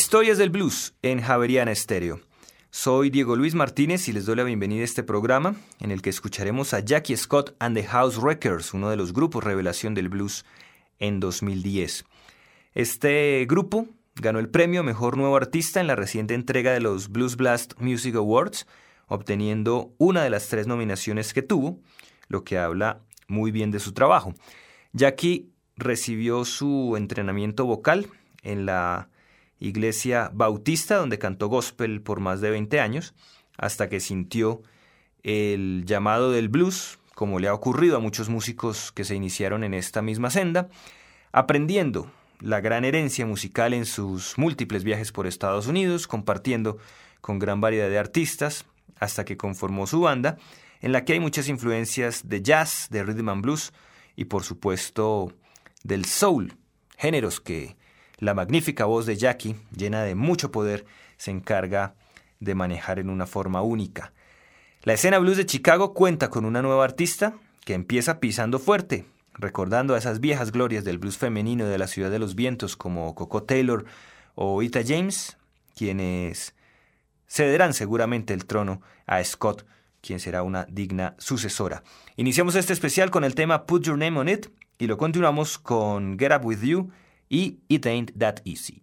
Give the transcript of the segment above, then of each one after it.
Historias del Blues en Javeriana Estéreo. Soy Diego Luis Martínez y les doy la bienvenida a este programa en el que escucharemos a Jackie Scott and the House Wreckers, uno de los grupos revelación del blues en 2010. Este grupo ganó el premio Mejor Nuevo Artista en la reciente entrega de los Blues Blast Music Awards, obteniendo una de las tres nominaciones que tuvo, lo que habla muy bien de su trabajo. Jackie recibió su entrenamiento vocal en la iglesia bautista donde cantó gospel por más de 20 años, hasta que sintió el llamado del blues, como le ha ocurrido a muchos músicos que se iniciaron en esta misma senda, aprendiendo la gran herencia musical en sus múltiples viajes por Estados Unidos, compartiendo con gran variedad de artistas, hasta que conformó su banda, en la que hay muchas influencias de jazz, de rhythm and blues y por supuesto del soul, géneros que la magnífica voz de Jackie, llena de mucho poder, se encarga de manejar en una forma única. La escena blues de Chicago cuenta con una nueva artista que empieza pisando fuerte, recordando a esas viejas glorias del blues femenino de la ciudad de los vientos como Coco Taylor o Ita James, quienes cederán seguramente el trono a Scott, quien será una digna sucesora. Iniciamos este especial con el tema Put Your Name on It y lo continuamos con Get Up With You y It Ain't That Easy.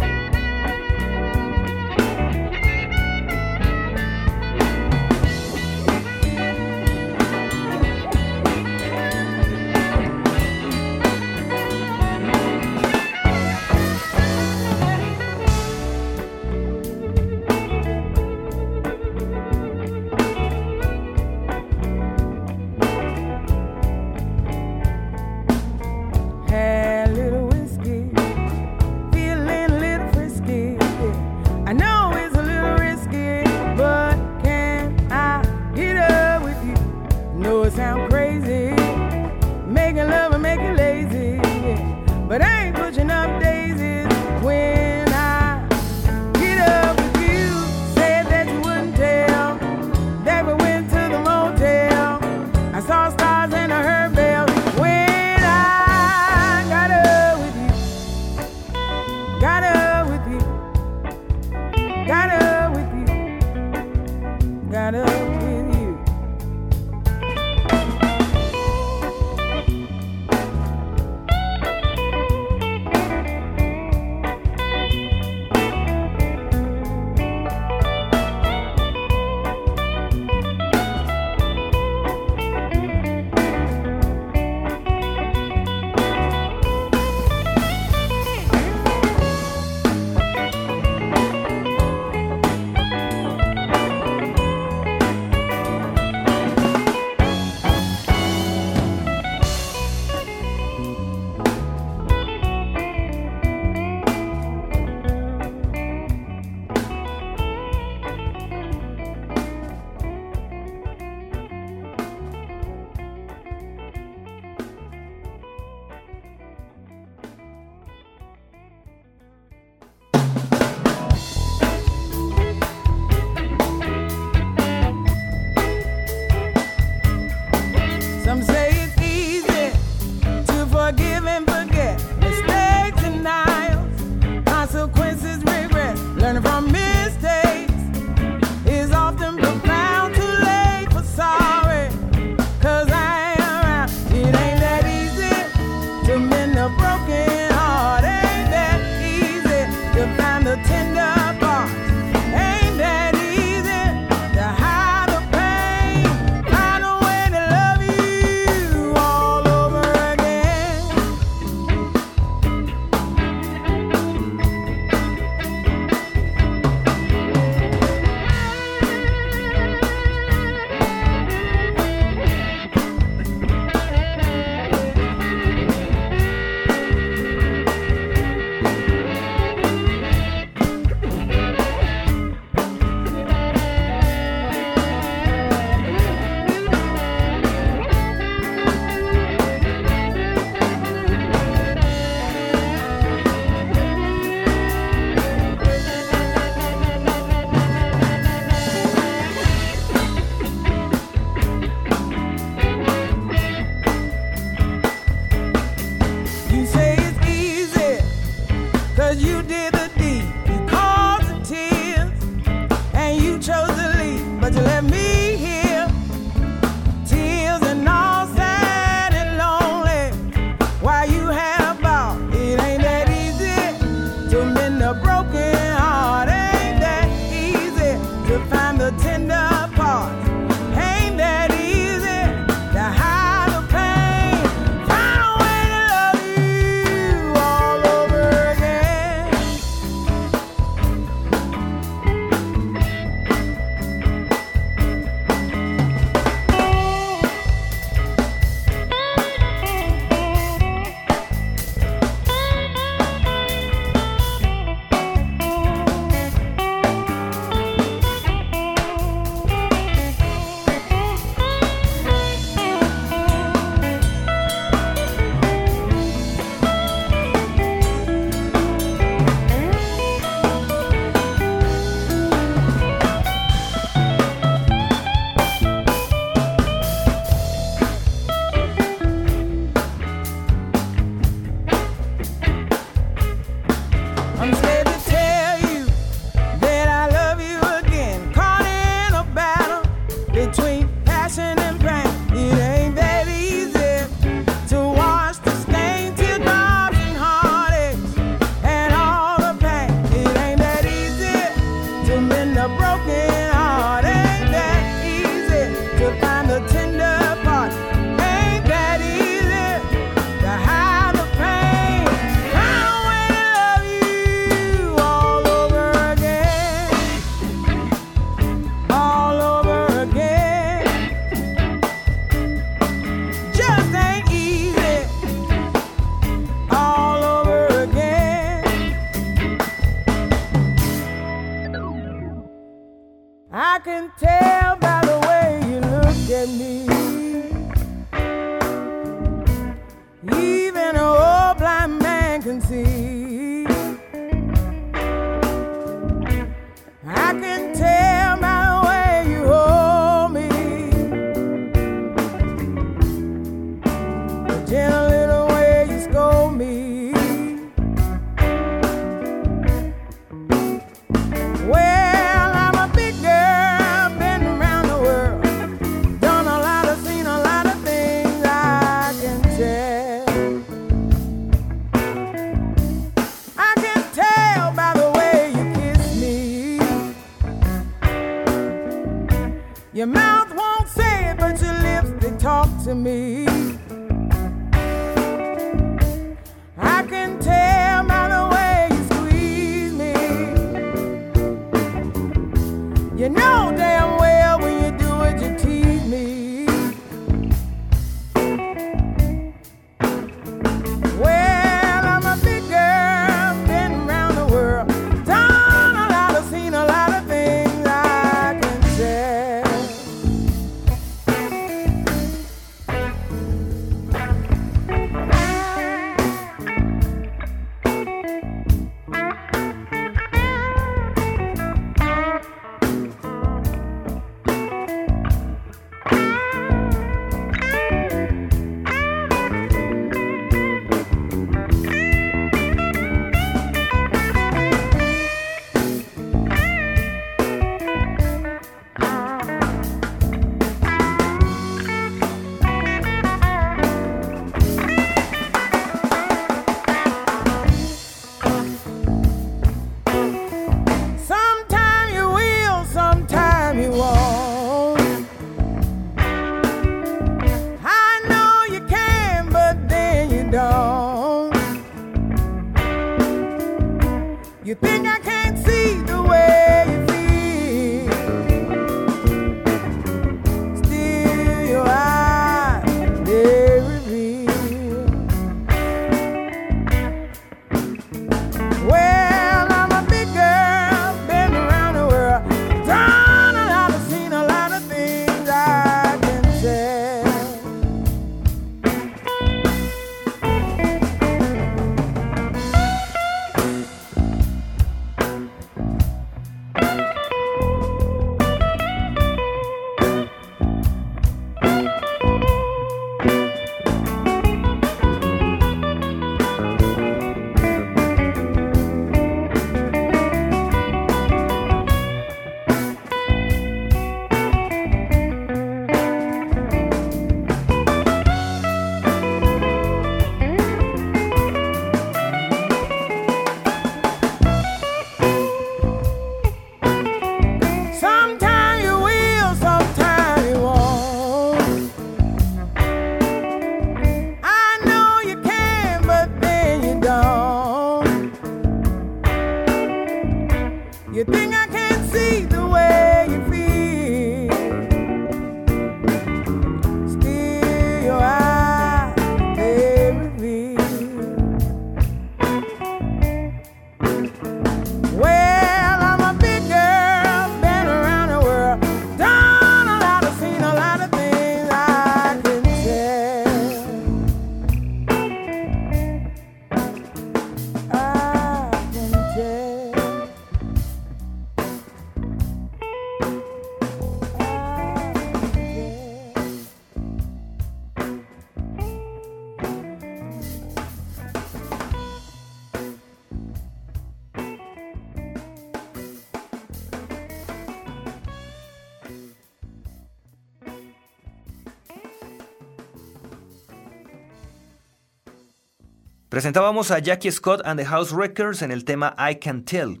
Presentábamos a Jackie Scott and the House Wreckers en el tema I Can Tell.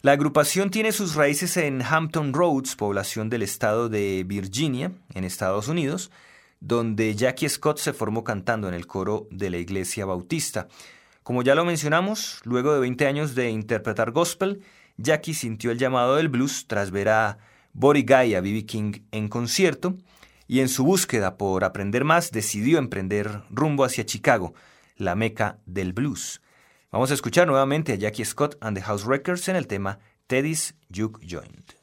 La agrupación tiene sus raíces en Hampton Roads, población del estado de Virginia, en Estados Unidos, donde Jackie Scott se formó cantando en el coro de la Iglesia Bautista. Como ya lo mencionamos, luego de 20 años de interpretar gospel, Jackie sintió el llamado del blues tras ver a Body Guy a B.B. King en concierto y en su búsqueda por aprender más decidió emprender rumbo hacia Chicago, la meca del blues. Vamos a escuchar nuevamente a Jackie Scott and the House Records en el tema Teddy's Juke Joint.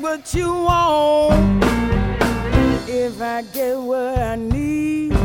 What you want if I get what I need.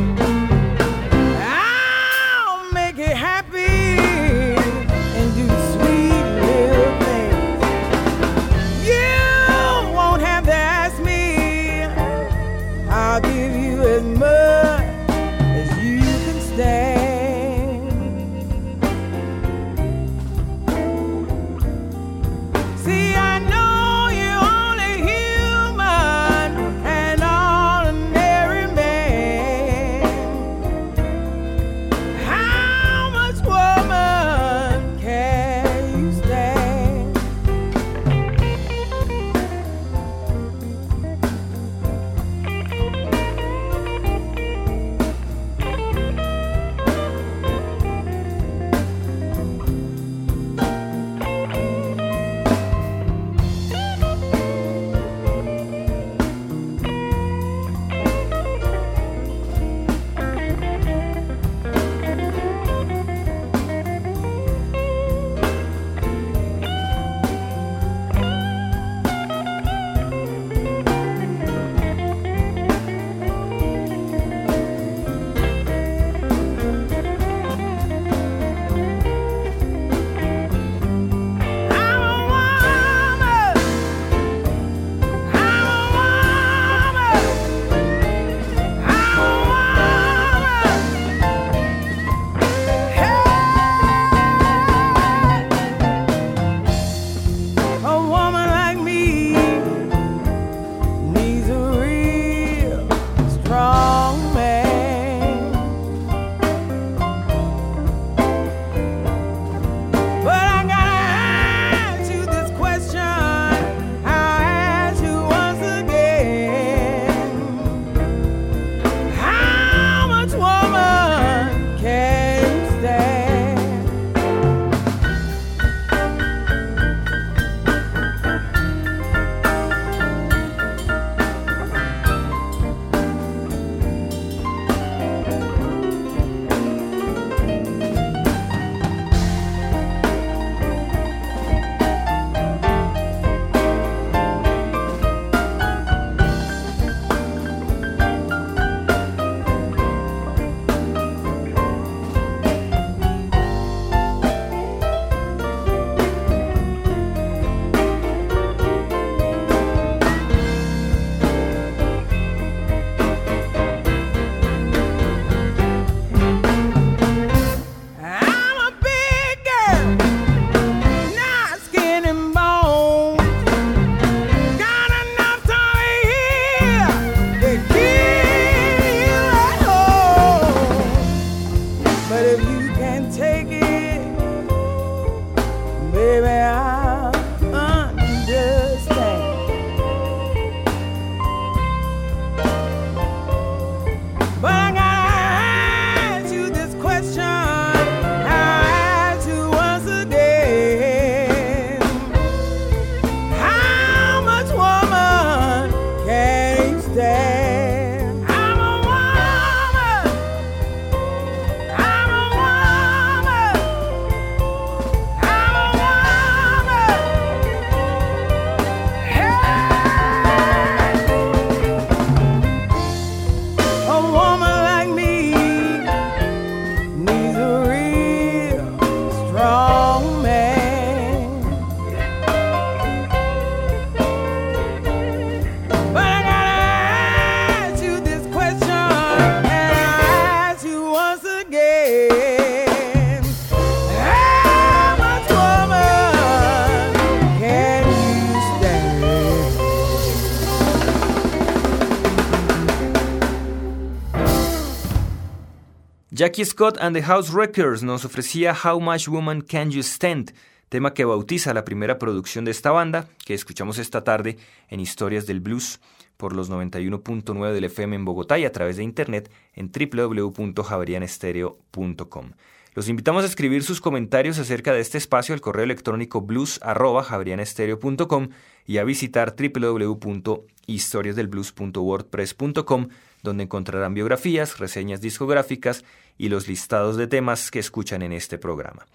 Jackie Scott and the House Records nos ofrecía How Much Woman Can You Stand, tema que bautiza la primera producción de esta banda, que escuchamos esta tarde en Historias del Blues por los 91.9 del FM en Bogotá y a través de internet en www.javerianestereo.com. Los invitamos a escribir sus comentarios acerca de este espacio al correo electrónico blues.javerianestereo.com y a visitar www.historiasdelblues.wordpress.com donde encontrarán biografías, reseñas discográficas y los listados de temas que escuchan en este programa.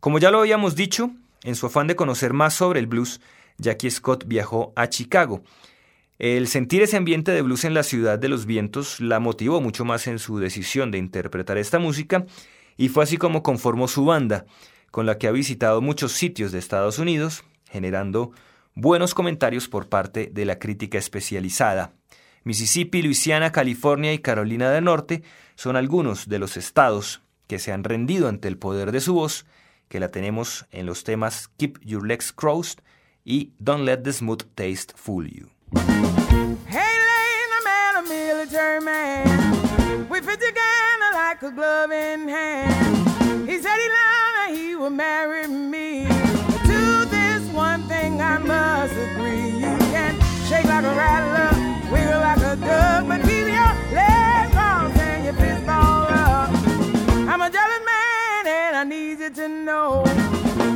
Como ya lo habíamos dicho, en su afán de conocer más sobre el blues, Jackie Scott viajó a Chicago. El sentir ese ambiente de blues en la ciudad de los vientos la motivó mucho más en su decisión de interpretar esta música y fue así como conformó su banda, con la que ha visitado muchos sitios de Estados Unidos, generando buenos comentarios por parte de la crítica especializada Mississippi, Luisiana, California y Carolina del Norte son algunos de los estados que se han rendido ante el poder de su voz, que la tenemos en los temas Keep Your Legs Crossed y Don't Let the Smooth Taste Fool You. Hey, Lane, man, a military man. We fit together like a glove in hand. He said he loved he would marry me. To this one thing I must agree. You can shake like a rattler. Wiggle like a duck, but keep your legs crossed and I need you to know.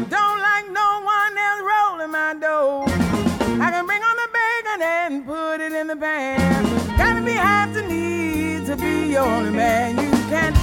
Don't like no one else rolling my dough. I can bring on the bacon and put it in the pan. Got me half the need to be your fist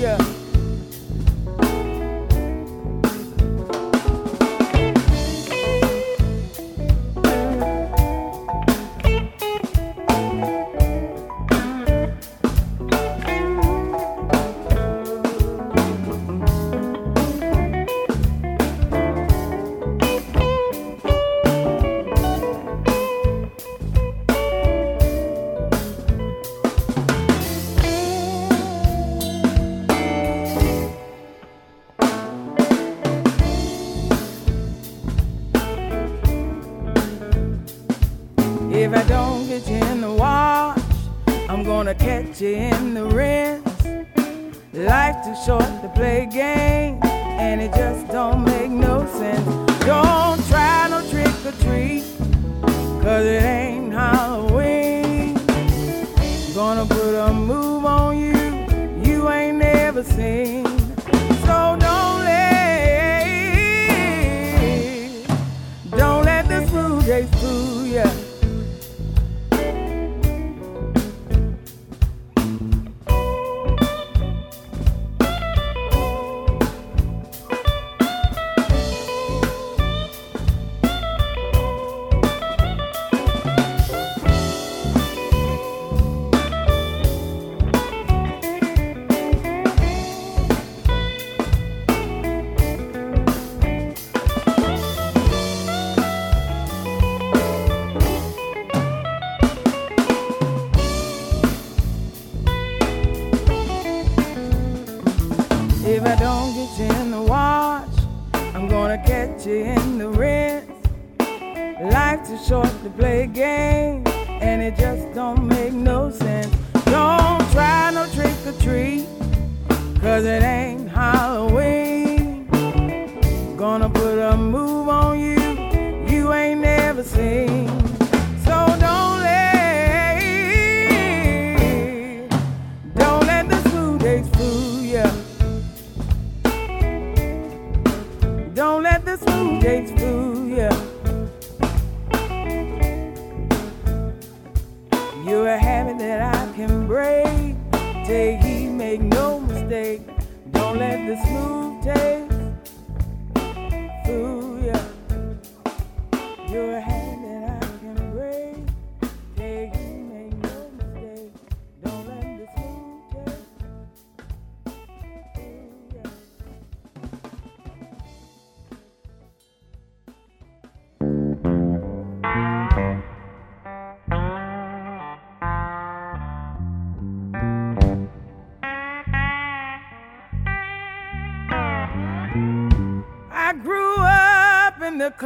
fool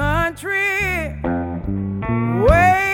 country. Way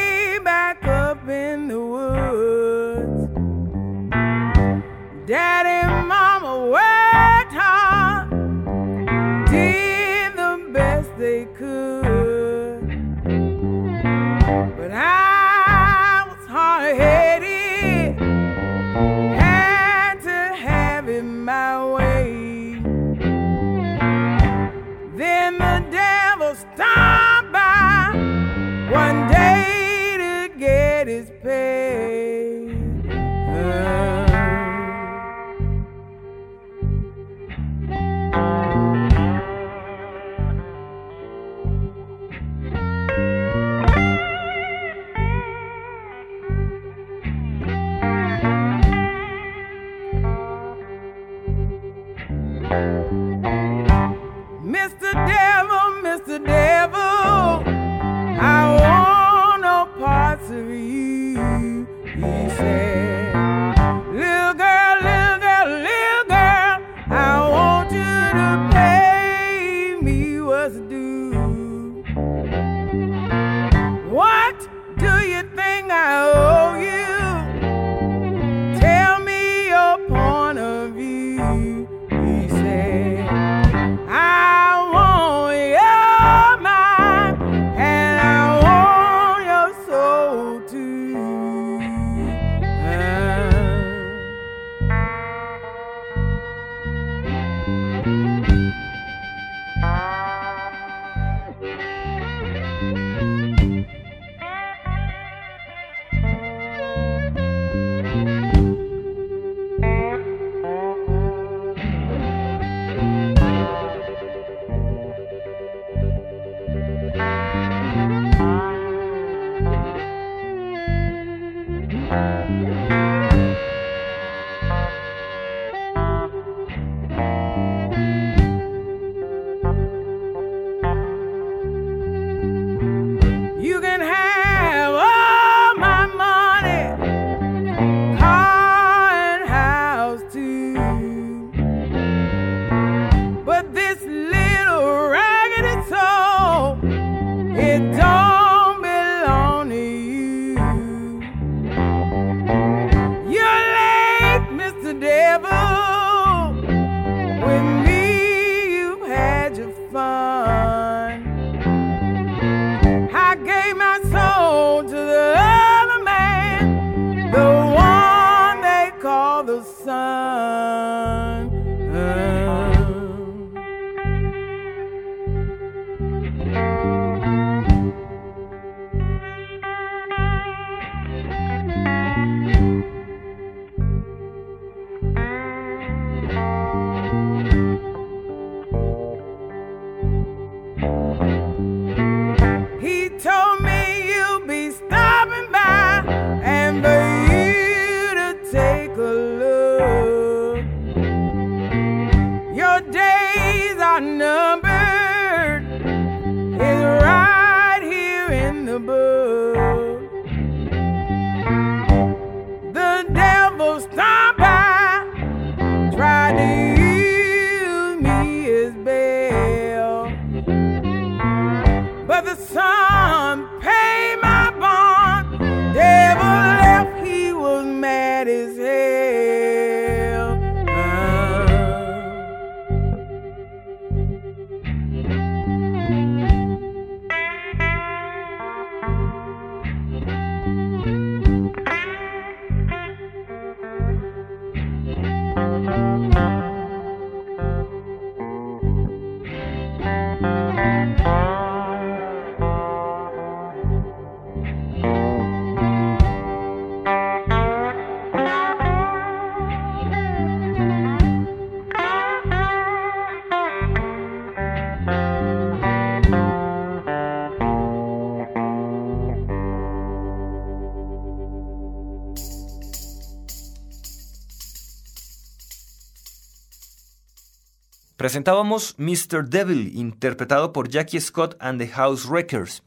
Presentábamos Mr. Devil, interpretado por Jackie Scott and the House Wreckers.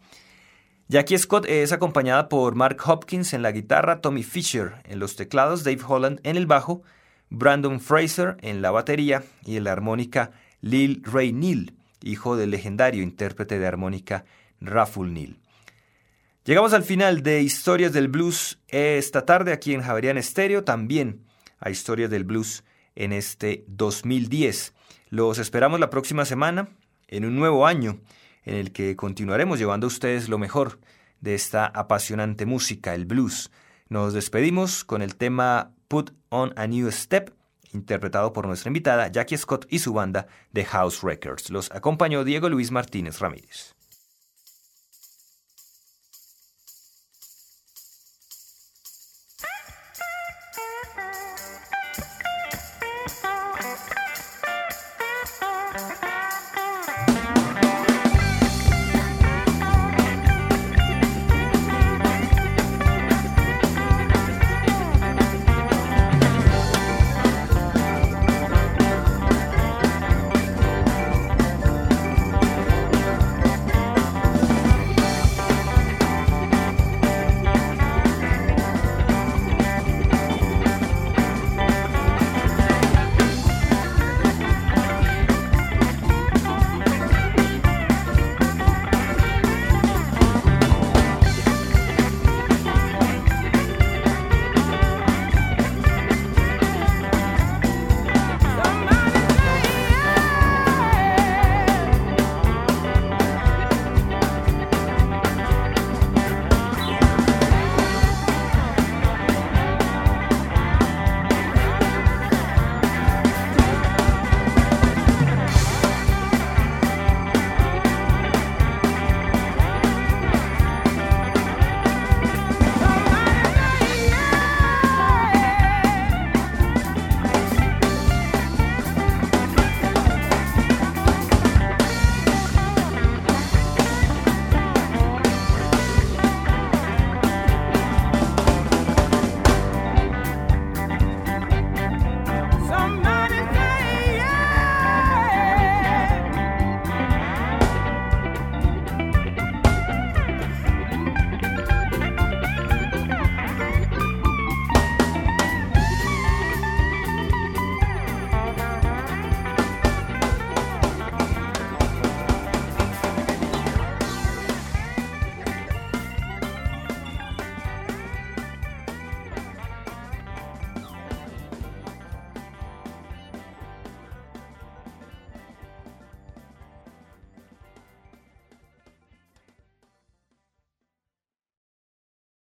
Jackie Scott es acompañada por Mark Hopkins en la guitarra, Tommy Fisher en los teclados, Dave Holland en el bajo, Brandon Fraser en la batería y en la armónica Lil Ray Neal, hijo del legendario intérprete de armónica Raffle Neal. Llegamos al final de Historias del Blues esta tarde aquí en Javerian Stereo, también a Historias del Blues en este 2010. Los esperamos la próxima semana en un nuevo año en el que continuaremos llevando a ustedes lo mejor de esta apasionante música, el blues. Nos despedimos con el tema Put on a New Step, interpretado por nuestra invitada Jackie Scott y su banda The House Records. Los acompañó Diego Luis Martínez Ramírez.